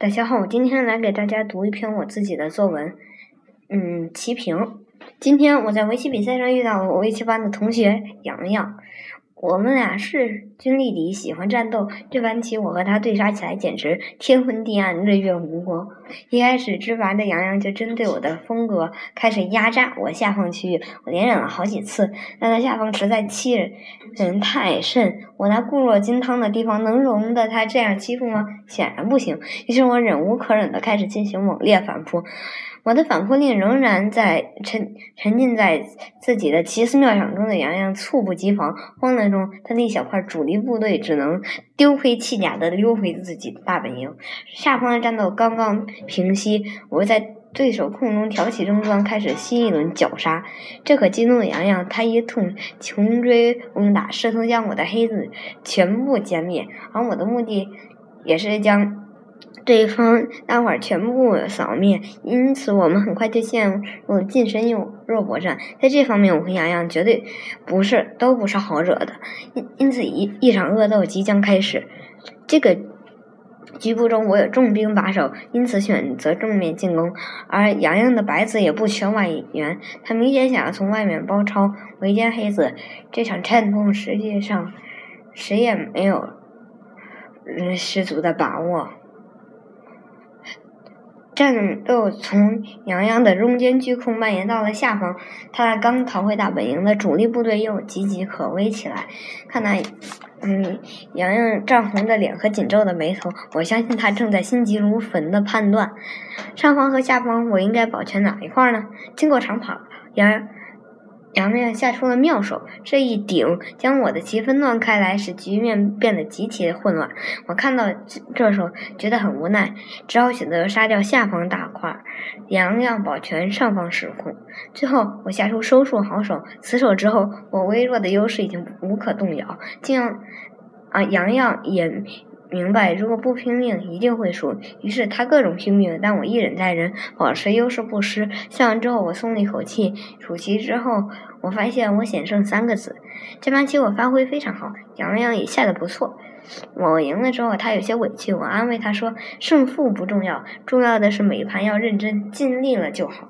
大家好，我今天来给大家读一篇我自己的作文，嗯，齐平。今天我在围棋比赛上遇到了我围棋班的同学洋洋。我们俩势均力敌，喜欢战斗。这盘棋我和他对杀起来，简直天昏地暗，日月无光。一开始直白的杨洋就针对我的风格开始压榨我下方区域，我连忍了好几次，但他下方实在欺人太甚。我那固若金汤的地方能容得他这样欺负吗？显然不行。于是我忍无可忍的开始进行猛烈反扑。我的反扑令仍然在沉沉浸在自己的奇思妙想中的洋洋猝不及防，慌乱中他那小块主力部队只能丢盔弃甲的溜回自己的大本营。下方的战斗刚刚平息，我在对手空中挑起争端，开始新一轮绞杀。这可激怒了洋洋，他一通穷追猛打，试图将我的黑子全部歼灭，而我的目的也是将。对方大伙儿全部扫灭，因此我们很快就陷入近身肉肉搏战。在这方面，我和洋洋绝对不是都不是好惹的。因因此，一一场恶斗即将开始。这个局部中，我有重兵把守，因此选择正面进攻。而洋洋的白子也不缺外援，他明显想要从外面包抄围歼黑子。这场战斗实际上谁也没有嗯十足的把握。战斗从杨洋的中间居空蔓延到了下方，他刚逃回大本营的主力部队又岌岌可危起来。看那，嗯，杨洋涨红的脸和紧皱的眉头，我相信他正在心急如焚的判断，上方和下方我应该保全哪一块呢？经过长跑，杨洋。杨洋下出了妙手，这一顶将我的棋分断开来，使局面变得极其混乱。我看到这时候觉得很无奈，只好选择杀掉下方大块，杨洋保全上方时空。最后我下出收束好手，此手之后，我微弱的优势已经无可动摇。竟啊，杨洋也。明白，如果不拼命，一定会输。于是他各种拼命，但我一忍再忍，保持优势不失。下完之后，我松了一口气。数棋之后，我发现我险胜三个子。这盘棋我发挥非常好，洋洋也下的不错。我赢了之后，他有些委屈，我安慰他说：“胜负不重要，重要的是每盘要认真，尽力了就好。”